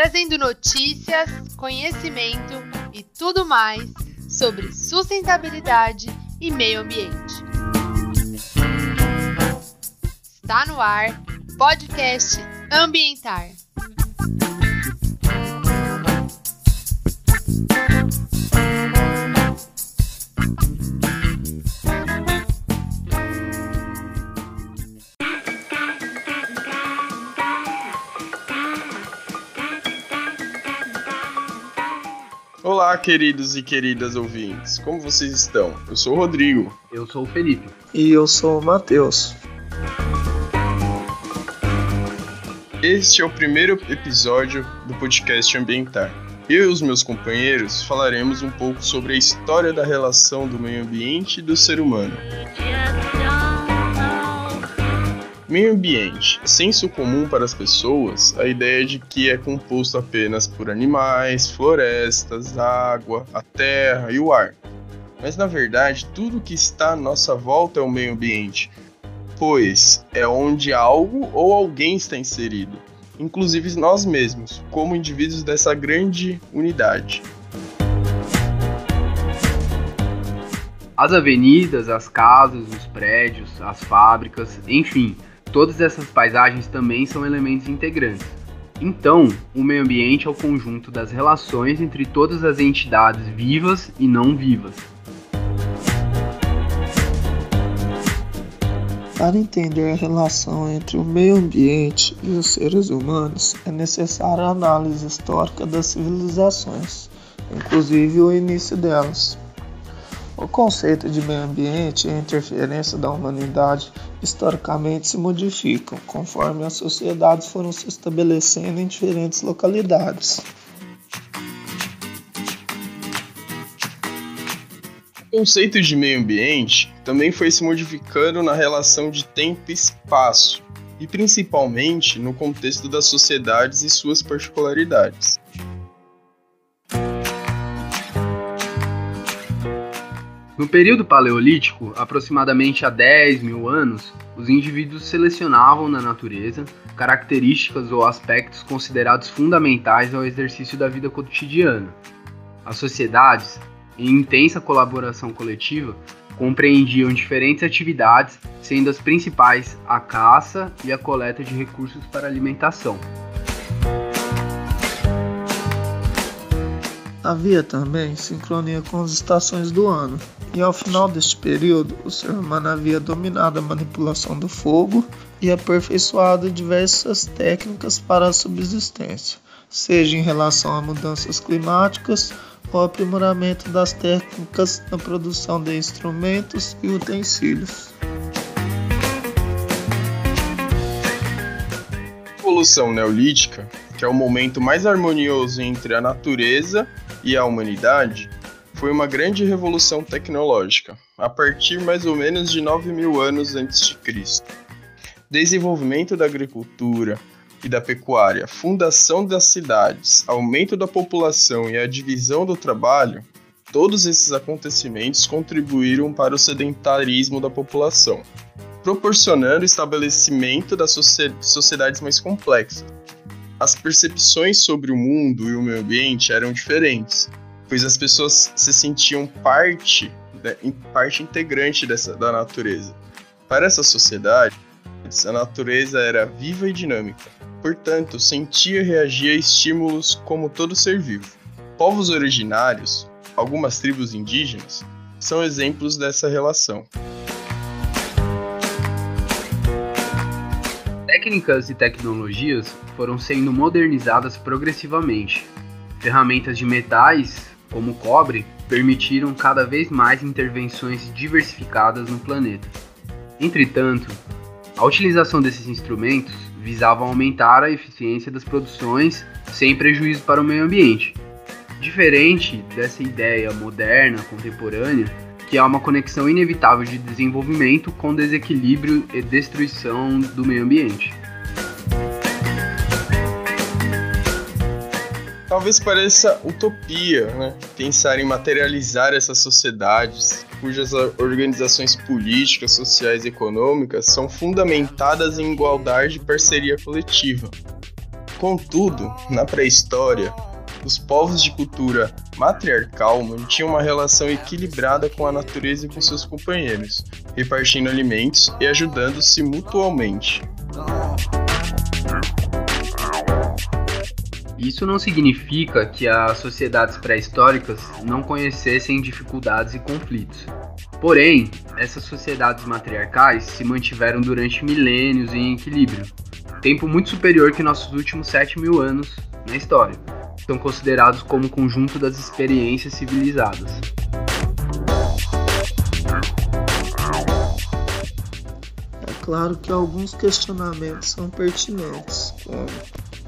trazendo notícias, conhecimento e tudo mais sobre sustentabilidade e meio ambiente. Está no ar podcast Ambientar. Queridos e queridas ouvintes, como vocês estão? Eu sou o Rodrigo. Eu sou o Felipe. E eu sou o Matheus. Este é o primeiro episódio do podcast Ambientar. Eu e os meus companheiros falaremos um pouco sobre a história da relação do meio ambiente e do ser humano. Meio ambiente. Senso comum para as pessoas a ideia de que é composto apenas por animais, florestas, água, a terra e o ar. Mas na verdade, tudo que está à nossa volta é o meio ambiente, pois é onde algo ou alguém está inserido, inclusive nós mesmos, como indivíduos dessa grande unidade. As avenidas, as casas, os prédios, as fábricas, enfim, Todas essas paisagens também são elementos integrantes. Então, o meio ambiente é o conjunto das relações entre todas as entidades vivas e não vivas. Para entender a relação entre o meio ambiente e os seres humanos, é necessária a análise histórica das civilizações, inclusive o início delas. O conceito de meio ambiente e a interferência da humanidade historicamente se modificam conforme as sociedades foram se estabelecendo em diferentes localidades. O conceito de meio ambiente também foi se modificando na relação de tempo e espaço, e principalmente no contexto das sociedades e suas particularidades. No período paleolítico, aproximadamente há 10 mil anos, os indivíduos selecionavam na natureza características ou aspectos considerados fundamentais ao exercício da vida cotidiana. As sociedades, em intensa colaboração coletiva, compreendiam diferentes atividades, sendo as principais a caça e a coleta de recursos para alimentação. Havia também sincronia com as estações do ano, e ao final deste período, o ser humano havia dominado a manipulação do fogo e aperfeiçoado diversas técnicas para a subsistência, seja em relação a mudanças climáticas ou aprimoramento das técnicas na produção de instrumentos e utensílios. Evolução neolítica, que é o momento mais harmonioso entre a natureza e a humanidade, foi uma grande revolução tecnológica, a partir mais ou menos de 9 mil anos antes de Cristo. Desenvolvimento da agricultura e da pecuária, fundação das cidades, aumento da população e a divisão do trabalho, todos esses acontecimentos contribuíram para o sedentarismo da população, proporcionando o estabelecimento das sociedades mais complexas. As percepções sobre o mundo e o meio ambiente eram diferentes, pois as pessoas se sentiam parte, né, parte integrante dessa, da natureza. Para essa sociedade, a natureza era viva e dinâmica, portanto, sentia e reagia a estímulos como todo ser vivo. Povos originários, algumas tribos indígenas, são exemplos dessa relação. Técnicas e tecnologias foram sendo modernizadas progressivamente. Ferramentas de metais como o cobre, permitiram cada vez mais intervenções diversificadas no planeta. Entretanto, a utilização desses instrumentos visava aumentar a eficiência das produções sem prejuízo para o meio ambiente. Diferente dessa ideia moderna, contemporânea, que há uma conexão inevitável de desenvolvimento com desequilíbrio e destruição do meio ambiente. Talvez pareça utopia, né? Pensar em materializar essas sociedades, cujas organizações políticas, sociais e econômicas são fundamentadas em igualdade e parceria coletiva. Contudo, na pré-história, os povos de cultura matriarcal mantinham uma relação equilibrada com a natureza e com seus companheiros, repartindo alimentos e ajudando-se mutualmente. Isso não significa que as sociedades pré-históricas não conhecessem dificuldades e conflitos. Porém, essas sociedades matriarcais se mantiveram durante milênios em equilíbrio, tempo muito superior que nossos últimos 7 mil anos na história. São considerados como conjunto das experiências civilizadas. É claro que alguns questionamentos são pertinentes, como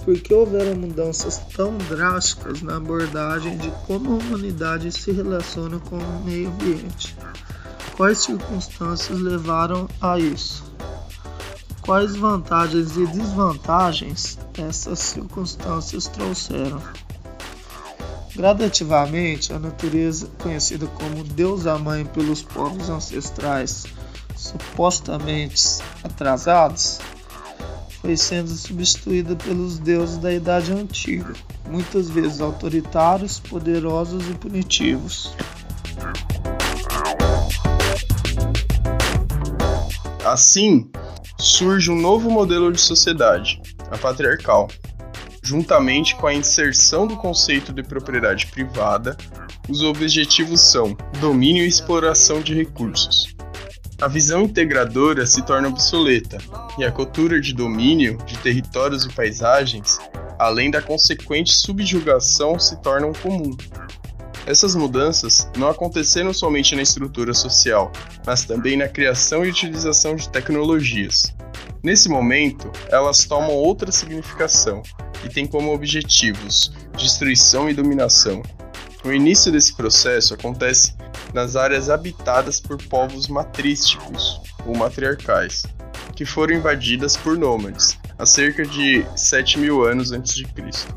por que houveram mudanças tão drásticas na abordagem de como a humanidade se relaciona com o meio ambiente? Quais circunstâncias levaram a isso? Quais vantagens e desvantagens essas circunstâncias trouxeram? Gradativamente, a natureza, conhecida como Deusa Mãe pelos povos ancestrais supostamente atrasados, foi sendo substituída pelos deuses da Idade Antiga, muitas vezes autoritários, poderosos e punitivos. Assim, surge um novo modelo de sociedade, a patriarcal. Juntamente com a inserção do conceito de propriedade privada, os objetivos são domínio e exploração de recursos. A visão integradora se torna obsoleta e a cultura de domínio de territórios e paisagens, além da consequente subjugação, se tornam comum. Essas mudanças não aconteceram somente na estrutura social, mas também na criação e utilização de tecnologias. Nesse momento, elas tomam outra significação e têm como objetivos destruição e dominação. O início desse processo acontece nas áreas habitadas por povos matrísticos ou matriarcais, que foram invadidas por nômades há cerca de 7 mil anos antes de Cristo.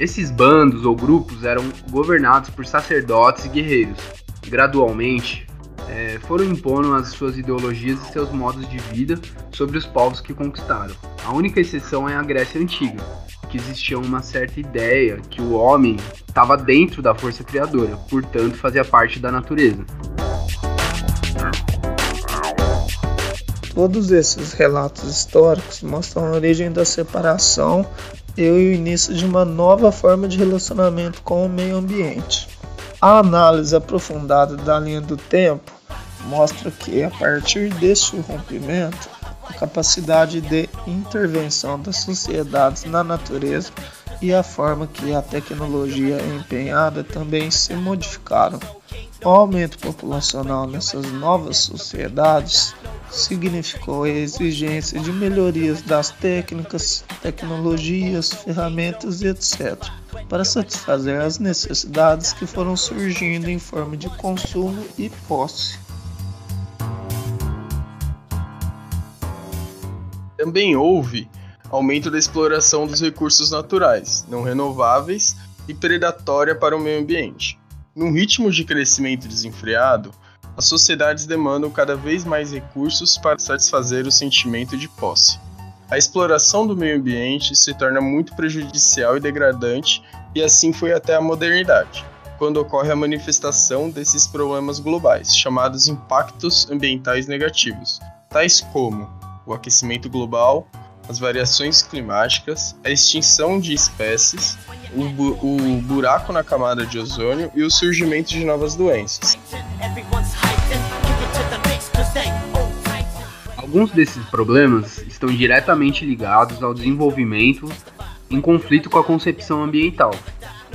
Esses bandos ou grupos eram governados por sacerdotes e guerreiros. Gradualmente, é, foram impondo as suas ideologias e seus modos de vida sobre os povos que conquistaram. A única exceção é a Grécia Antiga, que existia uma certa ideia que o homem estava dentro da força criadora, portanto fazia parte da natureza. Todos esses relatos históricos mostram a origem da separação e o início de uma nova forma de relacionamento com o meio ambiente. A análise aprofundada da linha do tempo mostra que, a partir deste rompimento, a capacidade de intervenção das sociedades na natureza e a forma que a tecnologia é empenhada também se modificaram. O aumento populacional nessas novas sociedades significou a exigência de melhorias das técnicas, tecnologias, ferramentas etc., para satisfazer as necessidades que foram surgindo em forma de consumo e posse. Também houve aumento da exploração dos recursos naturais, não renováveis e predatória para o meio ambiente. Num ritmo de crescimento desenfreado, as sociedades demandam cada vez mais recursos para satisfazer o sentimento de posse. A exploração do meio ambiente se torna muito prejudicial e degradante, e assim foi até a modernidade, quando ocorre a manifestação desses problemas globais, chamados impactos ambientais negativos, tais como o aquecimento global, as variações climáticas, a extinção de espécies, o, bu o buraco na camada de ozônio e o surgimento de novas doenças. Alguns desses problemas estão diretamente ligados ao desenvolvimento em conflito com a concepção ambiental.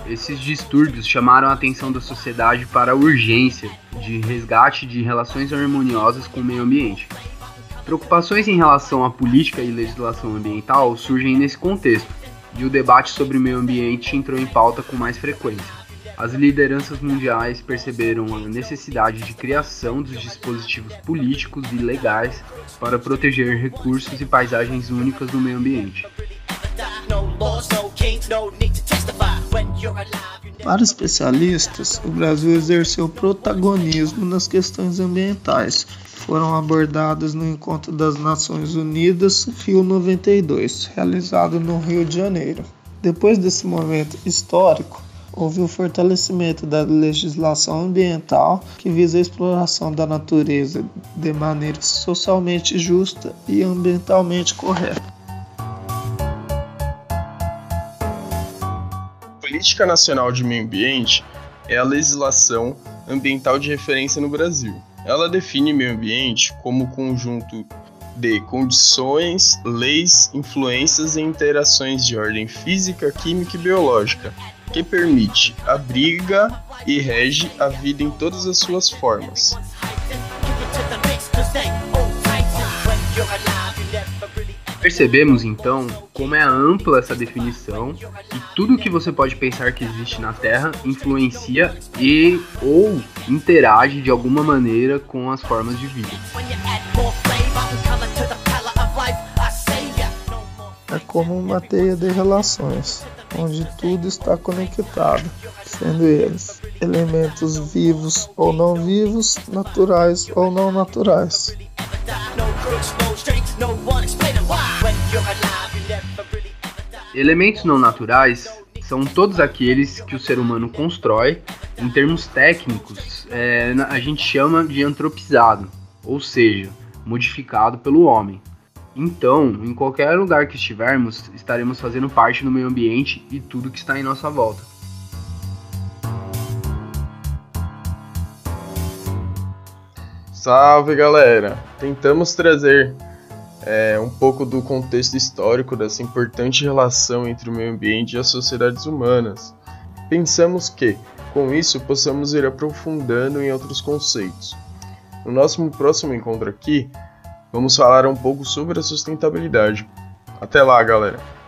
Esses distúrbios chamaram a atenção da sociedade para a urgência de resgate de relações harmoniosas com o meio ambiente. Preocupações em relação à política e legislação ambiental surgem nesse contexto, e o debate sobre o meio ambiente entrou em pauta com mais frequência. As lideranças mundiais perceberam a necessidade de criação dos dispositivos políticos e legais para proteger recursos e paisagens únicas do meio ambiente. Para especialistas, o Brasil exerceu protagonismo nas questões ambientais, foram abordadas no Encontro das Nações Unidas Rio 92, realizado no Rio de Janeiro. Depois desse momento histórico, houve o fortalecimento da legislação ambiental que visa a exploração da natureza de maneira socialmente justa e ambientalmente correta. Política Nacional de Meio Ambiente é a legislação ambiental de referência no Brasil. Ela define meio ambiente como conjunto de condições, leis, influências e interações de ordem física, química e biológica, que permite, abriga e rege a vida em todas as suas formas. Percebemos então como é ampla essa definição e tudo o que você pode pensar que existe na Terra influencia e ou interage de alguma maneira com as formas de vida. É como uma teia de relações, onde tudo está conectado, sendo eles elementos vivos ou não vivos, naturais ou não naturais. Elementos não naturais são todos aqueles que o ser humano constrói. Em termos técnicos, é, a gente chama de antropizado, ou seja, modificado pelo homem. Então, em qualquer lugar que estivermos, estaremos fazendo parte do meio ambiente e tudo que está em nossa volta. Salve galera! Tentamos trazer é, um pouco do contexto histórico dessa importante relação entre o meio ambiente e as sociedades humanas. Pensamos que, com isso, possamos ir aprofundando em outros conceitos. No nosso próximo encontro aqui, vamos falar um pouco sobre a sustentabilidade. Até lá, galera!